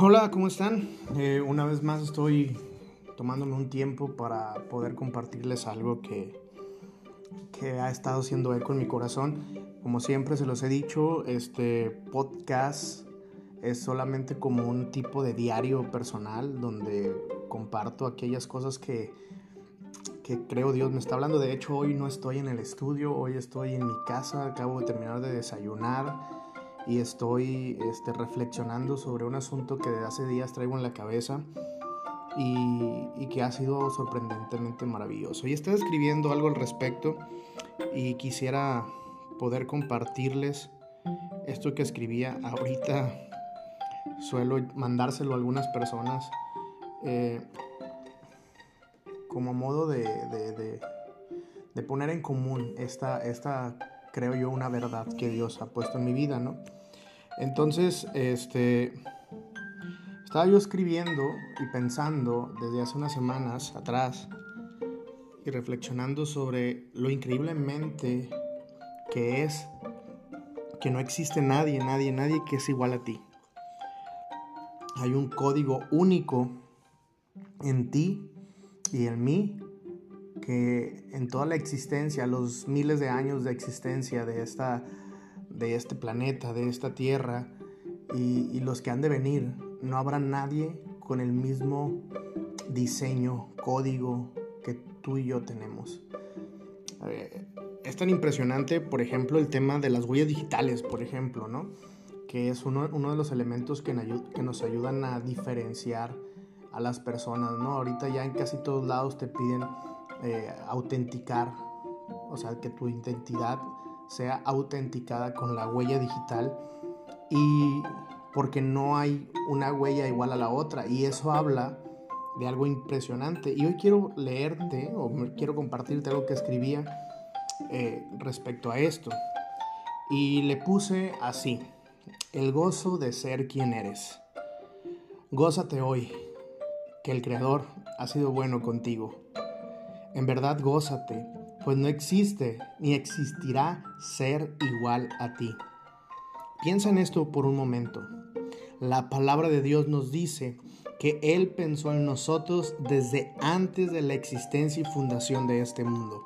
Hola, ¿cómo están? Eh, una vez más estoy tomándome un tiempo para poder compartirles algo que, que ha estado haciendo eco en mi corazón. Como siempre se los he dicho, este podcast es solamente como un tipo de diario personal donde comparto aquellas cosas que, que creo Dios me está hablando. De hecho, hoy no estoy en el estudio, hoy estoy en mi casa, acabo de terminar de desayunar y estoy este, reflexionando sobre un asunto que de hace días traigo en la cabeza y, que ha sido sorprendentemente maravilloso. Y estoy escribiendo algo al respecto y quisiera poder compartirles esto que escribía ahorita. Suelo mandárselo a algunas personas eh, como modo de, de, de, de, poner en común esta, esta, creo yo, una verdad que Dios ha puesto en mi vida, ¿no? Entonces, este, estaba yo escribiendo y pensando desde hace unas semanas atrás y reflexionando sobre lo increíblemente que es que no existe nadie, nadie, nadie que es igual a ti. Hay un código único en ti y en mí que en toda la existencia, los miles de años de existencia de esta de este planeta, de esta tierra y, los que han de venir, no habrá nadie con el mismo diseño, código que tú y yo tenemos. Eh, es tan impresionante, por ejemplo, el tema de las huellas digitales, por ejemplo, ¿no? Que es uno, uno de los elementos que, que nos ayudan a diferenciar a las personas, ¿no? Ahorita ya en casi todos lados te piden eh, autenticar, o sea, que tu identidad sea autenticada con la huella digital y porque no hay una huella igual a la otra. Y eso habla de algo impresionante. Y hoy quiero leerte o quiero compartirte algo que escribía eh, respecto a esto. Y le puse así el gozo de ser quien eres. Gózate hoy que el creador ha sido bueno contigo en verdad gózate pues no existe ni existirá ser igual a ti. Piensa en esto por un momento. La palabra de Dios nos dice que Él pensó en nosotros desde antes de la existencia y fundación de este mundo.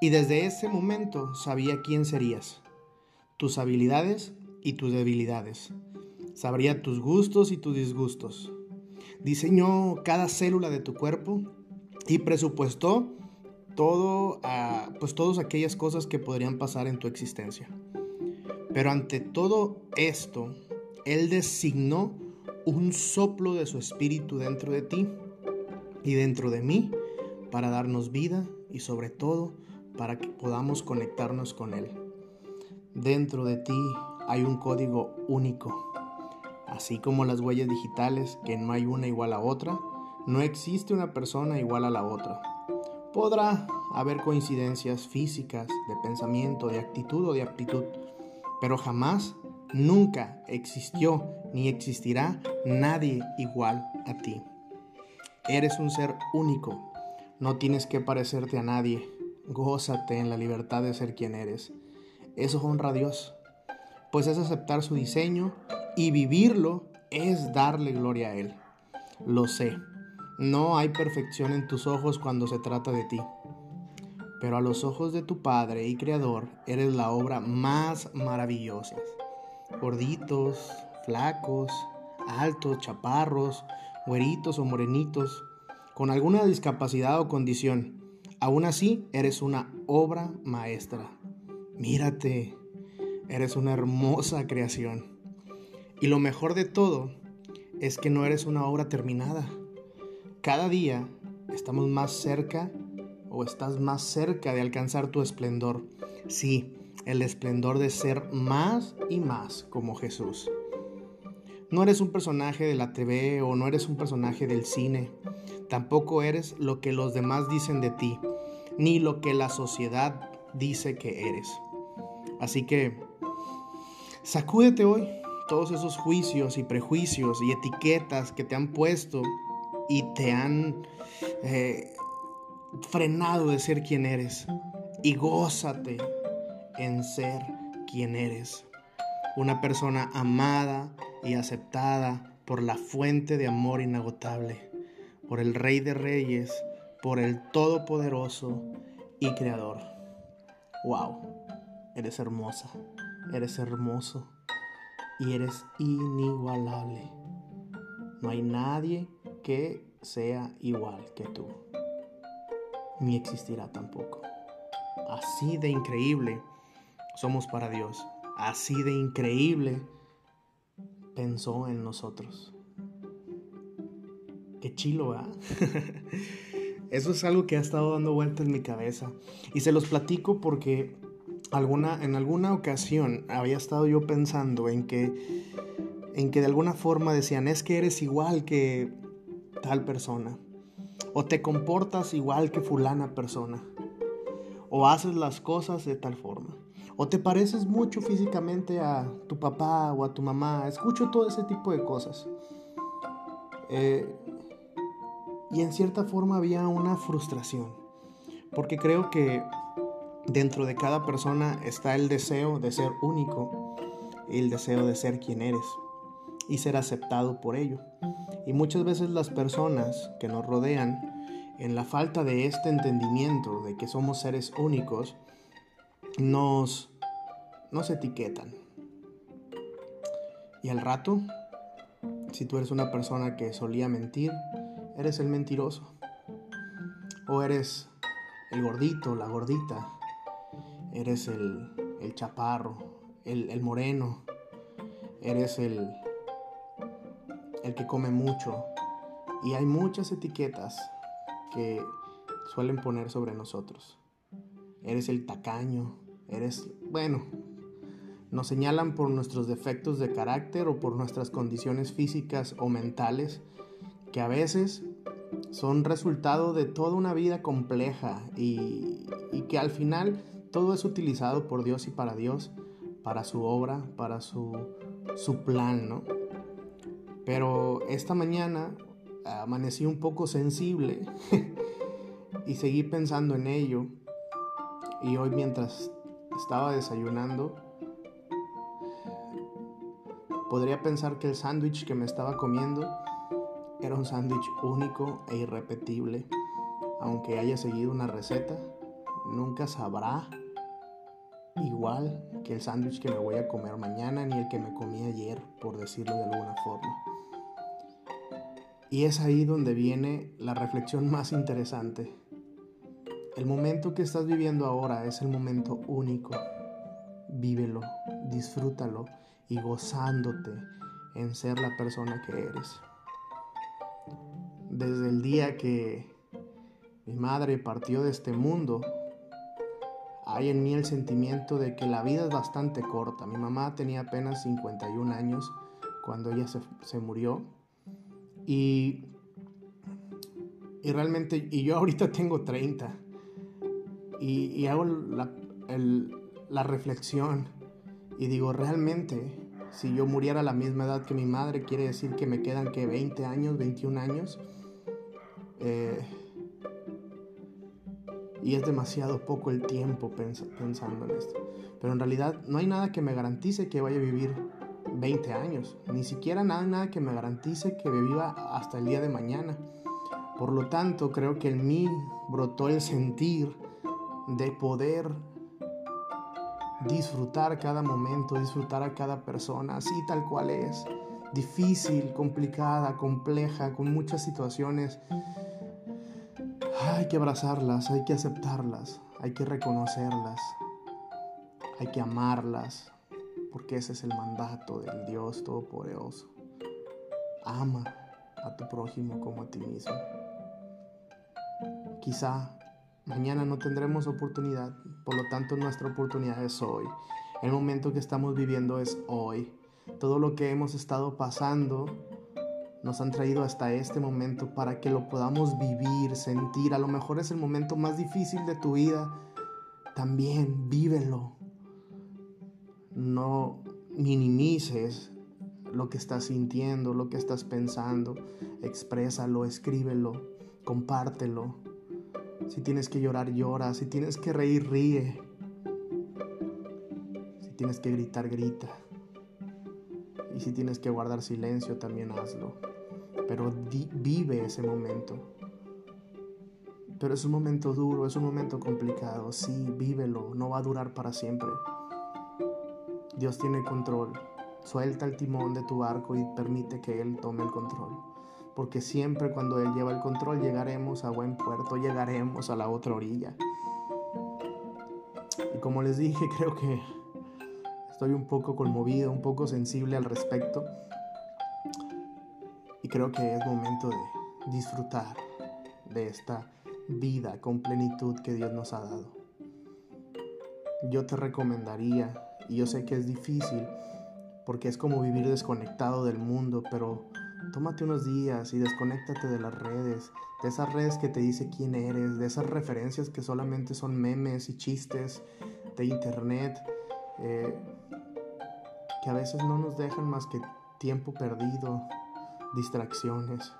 Y desde ese momento sabía quién serías, tus habilidades y tus debilidades. Sabría tus gustos y tus disgustos. Diseñó cada célula de tu cuerpo y presupuestó todo, a, pues todas aquellas cosas que podrían pasar en tu existencia. Pero ante todo esto, Él designó un soplo de su espíritu dentro de ti y dentro de mí para darnos vida y sobre todo para que podamos conectarnos con Él. Dentro de ti hay un código único. Así como las huellas digitales, que no hay una igual a otra, no existe una persona igual a la otra. Podrá haber coincidencias físicas, de pensamiento, de actitud o de aptitud, pero jamás, nunca existió ni existirá nadie igual a ti. Eres un ser único, no tienes que parecerte a nadie, gózate en la libertad de ser quien eres. Eso honra a Dios, pues es aceptar su diseño y vivirlo es darle gloria a Él. Lo sé. No hay perfección en tus ojos cuando se trata de ti, pero a los ojos de tu Padre y Creador eres la obra más maravillosa. Gorditos, flacos, altos, chaparros, güeritos o morenitos, con alguna discapacidad o condición, aún así eres una obra maestra. Mírate, eres una hermosa creación. Y lo mejor de todo es que no eres una obra terminada cada día estamos más cerca o estás más cerca de alcanzar tu esplendor. Sí, el esplendor de ser más y más como Jesús. No eres un personaje de la TV o no eres un personaje del cine. Tampoco eres lo que los demás dicen de ti, ni lo que la sociedad dice que eres. Así que, sacúdete hoy todos esos juicios y prejuicios y etiquetas que te han puesto y te han eh, frenado de ser quien eres. Y gózate en ser quien eres. Una persona amada y aceptada por la fuente de amor inagotable, por el Rey de Reyes, por el Todopoderoso y Creador. ¡Wow! Eres hermosa, eres hermoso y eres inigualable. No hay nadie que sea igual que tú, ni existirá tampoco. Así de increíble somos para Dios, así de increíble pensó en nosotros. Qué chilo, ¿ah? Eso es algo que ha estado dando vuelta en mi cabeza. Y se los platico porque alguna, en alguna ocasión había estado yo pensando en que, en que de alguna forma decían, es que eres igual que tal persona. O te comportas igual que fulana persona. O haces las cosas de tal forma. O te pareces mucho físicamente a tu papá o a tu mamá. Escucho todo ese tipo de cosas. Eh, y en cierta forma había una frustración, porque creo que dentro de cada persona está el deseo de ser único y el deseo de ser quien eres y ser aceptado por ello. Y muchas veces las personas que nos rodean, en la falta de este entendimiento de que somos seres únicos, nos, nos etiquetan. Y al rato, si tú eres una persona que solía mentir, eres el mentiroso. O eres el gordito, la gordita. Eres el, el chaparro, el, el, moreno. Eres el, el que come mucho. Y hay muchas etiquetas que suelen poner sobre nosotros. Eres el tacaño. Eres, bueno, nos señalan por nuestros defectos de carácter o por nuestras condiciones físicas o mentales que a veces son resultado de toda una vida compleja y, que al final todo es utilizado por Dios y para Dios, para su obra, para su, su plan, ¿no? Pero esta mañana amanecí un poco sensible y seguí pensando en ello. Y hoy mientras estaba desayunando, podría pensar que el sándwich que me estaba comiendo era un sándwich único e irrepetible. Aunque haya seguido una receta, nunca sabrá igual que el sándwich que me voy a comer mañana ni el que me comí ayer, por decirlo de alguna forma. Y es ahí donde viene la reflexión más interesante. El momento que estás viviendo ahora es el momento único. Vívelo, disfrútalo y gozándote en ser la persona que eres desde el día que mi madre partió de este mundo, hay en mí el sentimiento de que la vida es bastante corta. Mi mamá tenía apenas 51 años cuando ella se, murió. Y, y, realmente, y yo ahorita tengo 30. Y, hago la, la reflexión y digo, realmente, si yo muriera a la misma edad que mi madre, quiere decir que me quedan que 20 años, 21 años. Eh, y es demasiado poco el tiempo pensando en esto. Pero en realidad no hay nada que me garantice que vaya a vivir 20 años. Ni siquiera nada, nada que me garantice que viva hasta el día de mañana. Por lo tanto, creo que en mí brotó el sentir de poder disfrutar cada momento, disfrutar a cada persona, así tal cual es. Difícil, complicada, compleja, con muchas situaciones hay que abrazarlas, hay que aceptarlas, hay que reconocerlas, hay que amarlas, porque ese es el mandato del Dios Todopoderoso. Ama a tu prójimo como a ti mismo. Quizá mañana no tendremos oportunidad, por lo tanto nuestra oportunidad es hoy. El momento que estamos viviendo es hoy. Todo lo que hemos estado pasando nos han traído hasta este momento para que lo podamos vivir, sentir. A lo mejor es el momento más difícil de tu vida. También vívelo. No minimices lo que estás sintiendo, lo que estás pensando. Exprésalo, escríbelo, compártelo. Si tienes que llorar, llora. Si tienes que reír, ríe. Si tienes que gritar, grita. Y si tienes que guardar silencio, también hazlo. Pero vive ese momento. Pero es un momento duro, es un momento complicado. Sí, vívelo, no va a durar para siempre. Dios tiene control. Suelta el timón de tu barco y permite que Él tome el control. Porque siempre cuando Él lleva el control llegaremos a buen puerto, llegaremos a la otra orilla. Y como les dije, creo que estoy un poco conmovido, un poco sensible al respecto. Y creo que es momento de disfrutar de esta vida con plenitud que Dios nos ha dado. Yo te recomendaría, y yo sé que es difícil, porque es como vivir desconectado del mundo, pero tómate unos días y desconéctate de las redes, de esas redes que te dice quién eres, de esas referencias que solamente son memes y chistes de internet, eh, que a veces no nos dejan más que tiempo perdido, distracciones.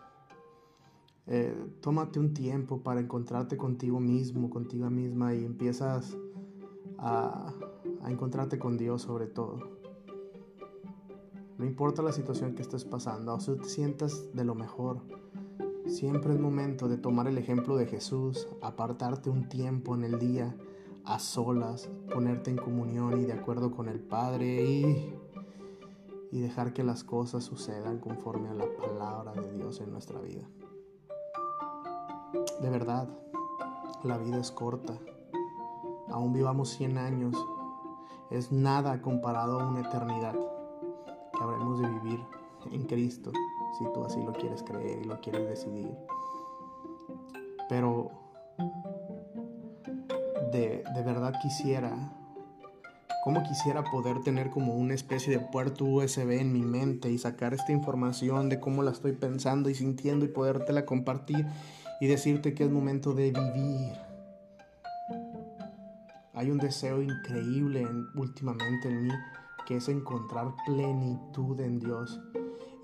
Eh, tómate un tiempo para encontrarte contigo mismo, contigo misma y empiezas a, encontrarte con Dios sobre todo. No importa la situación que estés pasando, o te sientas de lo mejor. Siempre es momento de tomar el ejemplo de Jesús, apartarte un tiempo en el día, a solas, ponerte en comunión y de acuerdo con el Padre y, y dejar que las cosas sucedan conforme a la palabra de Dios en nuestra vida. De verdad, la vida es corta. Aún vivamos 100 años, es nada comparado a una eternidad que habremos de vivir en Cristo, si tú así lo quieres creer y lo quieres decidir. Pero de, de verdad quisiera cómo quisiera poder tener como una especie de puerto USB en mi mente y sacar esta información de cómo la estoy pensando y sintiendo y podértela compartir y decirte que es momento de vivir. Hay un deseo increíble últimamente en mí que es encontrar plenitud en Dios.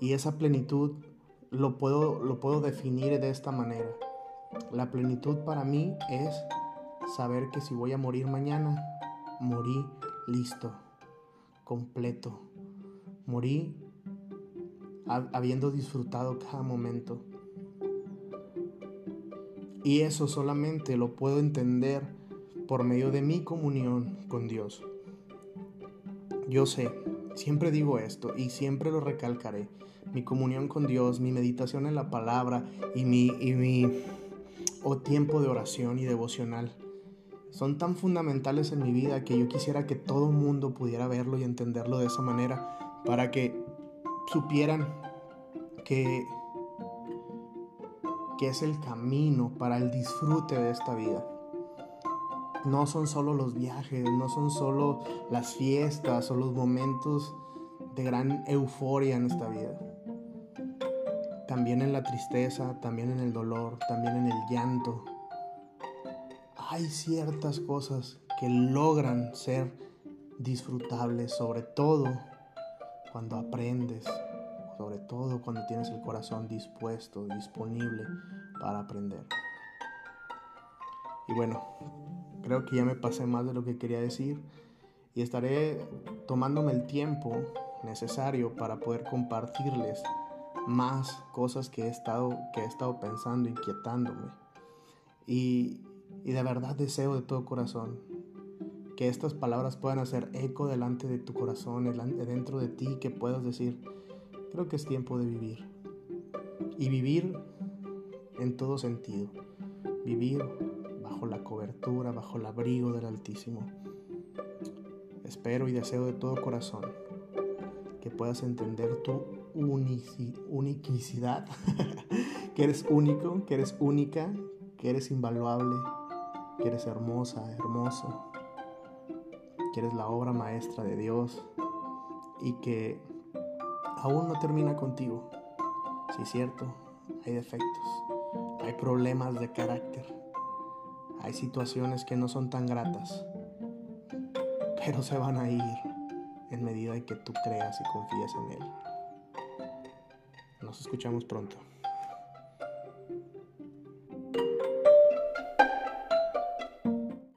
Y esa plenitud lo puedo, lo puedo definir de esta manera. La plenitud para mí es saber que si voy a morir mañana, morí listo, completo. Morí habiendo disfrutado cada momento. Y eso solamente lo puedo entender por medio de mi comunión con Dios. Yo sé, siempre digo esto y siempre lo recalcaré. Mi comunión con Dios, mi meditación en la palabra y mi, y mi o tiempo de oración y devocional son tan fundamentales en mi vida que yo quisiera que todo mundo pudiera verlo y entenderlo de esa manera para que supieran que que es el camino para el disfrute de esta vida. No son solo los viajes, no son solo las fiestas o los momentos de gran euforia en esta vida. También en la tristeza, también en el dolor, también en el llanto. Hay ciertas cosas que logran ser disfrutables, sobre todo cuando aprendes sobre todo cuando tienes el corazón dispuesto, disponible para aprender. Y bueno, creo que ya me pasé más de lo que quería decir y estaré tomándome el tiempo necesario para poder compartirles más cosas que he estado, que he estado pensando, inquietándome. Y, y de verdad deseo de todo corazón que estas palabras puedan hacer eco delante de tu corazón, dentro de ti, que puedas decir, Creo que es tiempo de vivir. Y vivir en todo sentido. Vivir bajo la cobertura, bajo el abrigo del Altísimo. Espero y deseo de todo corazón que puedas entender tu unicidad, que eres único, que eres única, que eres invaluable, que eres hermosa, hermoso, que eres la obra maestra de Dios y que aún no termina contigo. Sí, cierto, hay defectos, hay problemas de carácter, hay situaciones que no son tan gratas, pero se van a ir en medida de que tú creas y confíes en Él. Nos escuchamos pronto.